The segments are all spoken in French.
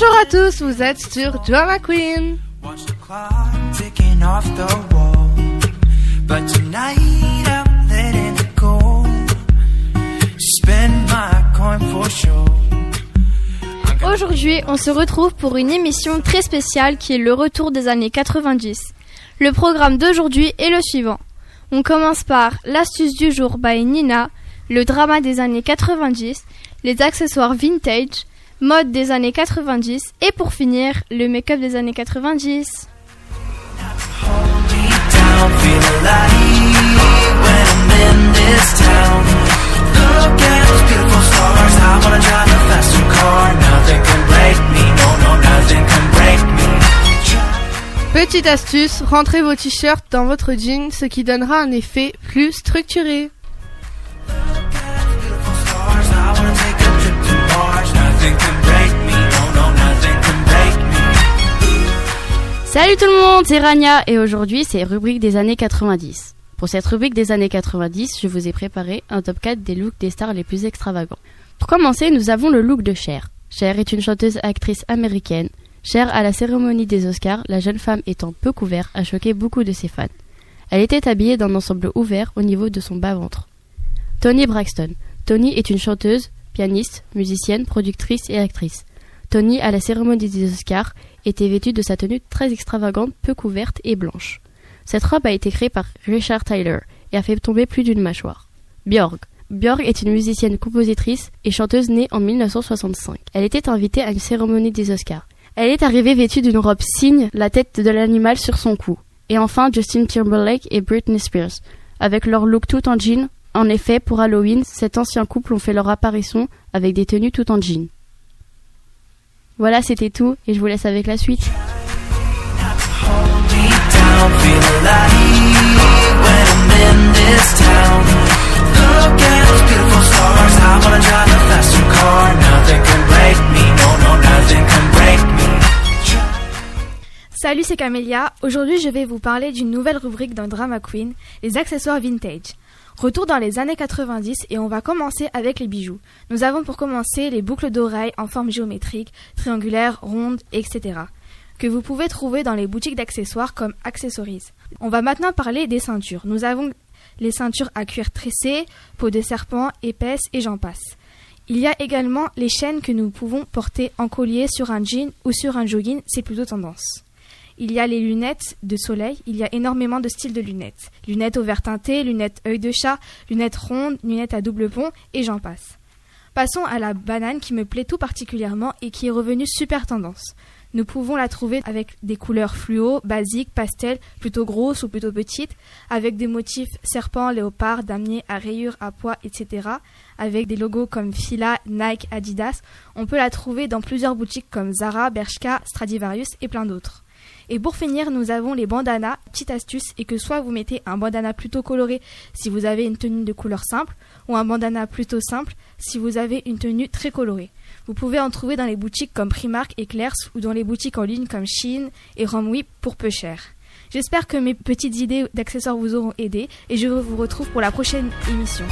Bonjour à tous, vous êtes sur Drama Queen. Watch the clock ticking off the wall. But tonight I'm letting it go. Spend my coin for sure. Aujourd'hui, on se retrouve pour une émission très spéciale qui est le retour des années 90. Le programme d'aujourd'hui est le suivant. On commence par l'astuce du jour by Nina, le drama des années 90, les accessoires vintage, mode des années 90 et pour finir, le make-up des années 90. Hold me down, feel alive when I'm in this town. Look at those beautiful stars. I wanna drive a faster car. Nothing can break me. No, no, nothing can break me. Petite astuce, rentrez vos t-shirts dans votre jean, ce qui donnera un effet plus structuré. Salut tout le monde, c'est Rania et aujourd'hui c'est rubrique des années 90. Pour cette rubrique des années 90, je vous ai préparé un top 4 des looks des stars les plus extravagants. Pour commencer, nous avons le look de Cher. Cher est une chanteuse actrice américaine. Cher à la cérémonie des Oscars, la jeune femme étant peu couverte a choqué beaucoup de ses fans. Elle était habillée d'un ensemble ouvert au niveau de son bas-ventre. Tony Braxton. Tony est une chanteuse, pianiste, musicienne, productrice et actrice. Tony, à la cérémonie des Oscars, était vêtue de sa tenue très extravagante, peu couverte et blanche. Cette robe a été créée par Richard Tyler et a fait tomber plus d'une mâchoire. Björk. Björk est une musicienne, compositrice et chanteuse née en 1965. Elle était invitée à une cérémonie des Oscars. Elle est arrivée vêtue d'une robe cygne, la tête de l'animal sur son cou. Et enfin Justin Timberlake et Britney Spears, avec leur look tout en jean. En effet, pour Halloween, cet ancien couple ont fait leur apparition avec des tenues tout en jean. Voilà, c'était tout et je vous laisse avec la suite. Salut, c'est Camélia. Aujourd'hui, je vais vous parler d'une nouvelle rubrique dans Drama Queen, les accessoires vintage. Retour dans les années 90 et on va commencer avec les bijoux. Nous avons pour commencer les boucles d'oreilles en forme géométrique, triangulaire, ronde, etc. que vous pouvez trouver dans les boutiques d'accessoires comme Accessories. On va maintenant parler des ceintures. Nous avons les ceintures à cuir tressé, peau de serpent, épaisse et j'en passe. Il y a également les chaînes que nous pouvons porter en collier sur un jean ou sur un jogging, c'est plutôt tendance. Il y a les lunettes de soleil, il y a énormément de styles de lunettes. Lunettes au vert teinté, lunettes œil de chat, lunettes rondes, lunettes à double pont et j'en passe. Passons à la banane qui me plaît tout particulièrement et qui est revenue super tendance. Nous pouvons la trouver avec des couleurs fluo, basiques, pastel, plutôt grosses ou plutôt petites, avec des motifs serpent, léopard, damier à rayures, à pois, etc. Avec des logos comme Fila, Nike, Adidas. On peut la trouver dans plusieurs boutiques comme Zara, Bershka, Stradivarius et plein d'autres. Et pour finir, nous avons les bandanas. Petite astuce est que soit vous mettez un bandana plutôt coloré si vous avez une tenue de couleur simple, ou un bandana plutôt simple si vous avez une tenue très colorée. Vous pouvez en trouver dans les boutiques comme Primark et Claire's ou dans les boutiques en ligne comme Shein et Romwe pour peu cher. J'espère que mes petites idées d'accessoires vous auront aidé et je vous retrouve pour la prochaine émission.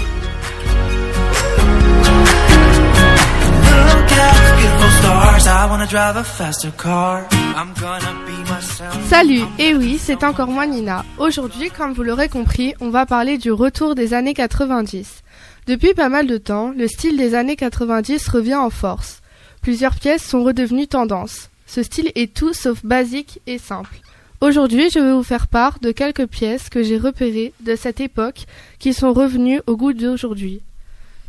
Salut, et oui, c'est encore moi Nina. Aujourd'hui, comme vous l'aurez compris, on va parler du retour des années 90. Depuis pas mal de temps, le style des années 90 revient en force. Plusieurs pièces sont redevenues tendance. Ce style est tout sauf basique et simple. Aujourd'hui, je vais vous faire part de quelques pièces que j'ai repérées de cette époque qui sont revenues au goût d'aujourd'hui.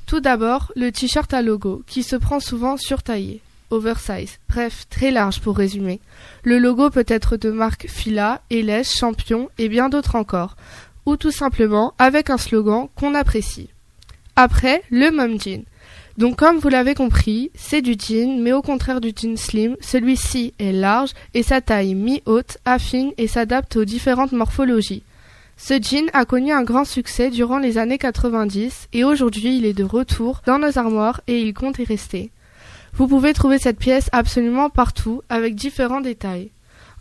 Tout d'abord, le t-shirt à logo, qui se prend souvent surtaillé, oversize, bref, très large pour résumer. Le logo peut être de marque Fila, LS, Champion et bien d'autres encore, ou tout simplement avec un slogan qu'on apprécie. Après, le mom jean. Donc comme vous l'avez compris, c'est du jean, mais au contraire du jean slim, celui-ci est large et sa taille mi-haute affine et s'adapte aux différentes morphologies. Ce jean a connu un grand succès durant les années 90 et aujourd'hui il est de retour dans nos armoires et il compte y rester. Vous pouvez trouver cette pièce absolument partout avec différents détails.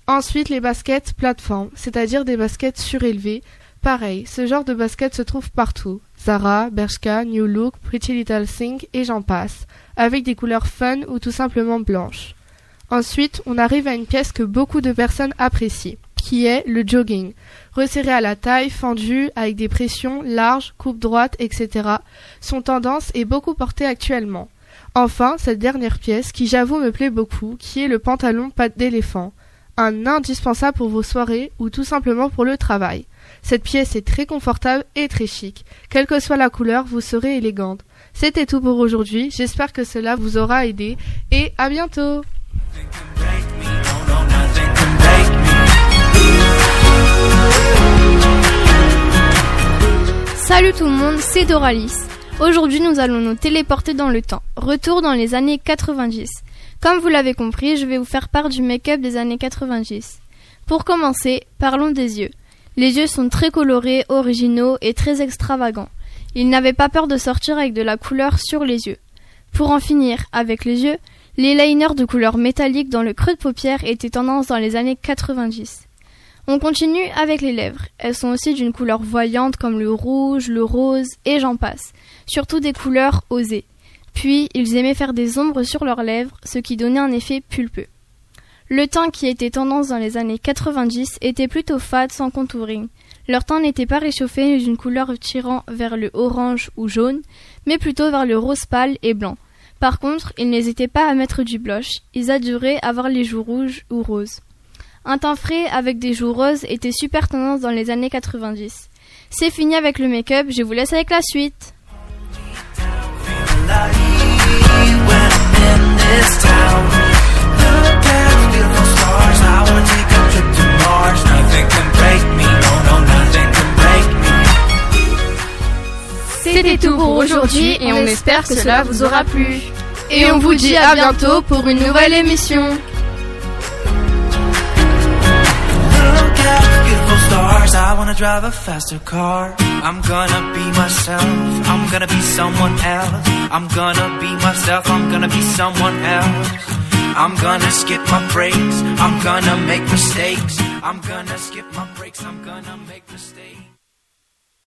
Ensuite les baskets plateformes, c'est-à-dire des baskets surélevées. Pareil, ce genre de basket se trouve partout. Zara, Bershka, New Look, Pretty Little Thing et j'en passe, avec des couleurs fun ou tout simplement blanches. Ensuite, on arrive à une pièce que beaucoup de personnes apprécient, qui est le jogging. Resserré à la taille, fendu, avec des pressions larges, coupe droite, etc. Son tendance est beaucoup portée actuellement. Enfin, cette dernière pièce, qui j'avoue me plaît beaucoup, qui est le pantalon patte d'éléphant. Un indispensable pour vos soirées ou tout simplement pour le travail. Cette pièce est très confortable et très chic. Quelle que soit la couleur, vous serez élégante. C'était tout pour aujourd'hui. J'espère que cela vous aura aidé et à bientôt. Salut tout le monde, c'est Doralis. Aujourd'hui, nous allons nous téléporter dans le temps. Retour dans les années 90. Comme vous l'avez compris, je vais vous faire part du make-up des années 90. Pour commencer, parlons des yeux. Les yeux sont très colorés, originaux et très extravagants. Ils n'avaient pas peur de sortir avec de la couleur sur les yeux. Pour en finir avec les yeux, les liners de couleur métallique dans le creux de paupière étaient tendance dans les années 90. On continue avec les lèvres. Elles sont aussi d'une couleur voyante comme le rouge, le rose et j'en passe. Surtout des couleurs osées. Puis, ils aimaient faire des ombres sur leurs lèvres, ce qui donnait un effet pulpeux. Le teint qui était tendance dans les années 90 était plutôt fade sans contouring. Leur teint n'était pas réchauffé d'une couleur tirant vers le orange ou jaune, mais plutôt vers le rose pâle et blanc. Par contre, ils n'hésitaient pas à mettre du blush, ils adoraient avoir les joues rouges ou roses. Un teint frais avec des joues roses était super tendance dans les années 90. C'est fini avec le make-up, je vous laisse avec la suite. C'était tout pour aujourd'hui et on espère que cela vous aura plu. Et on vous dit à bientôt pour une nouvelle émission. Beautiful stars. I wanna drive a faster car. I'm gonna be myself. I'm gonna be someone else. I'm gonna be myself. I'm gonna be someone else. I'm gonna skip my breaks. I'm gonna make mistakes. I'm gonna skip my breaks. I'm gonna make mistakes.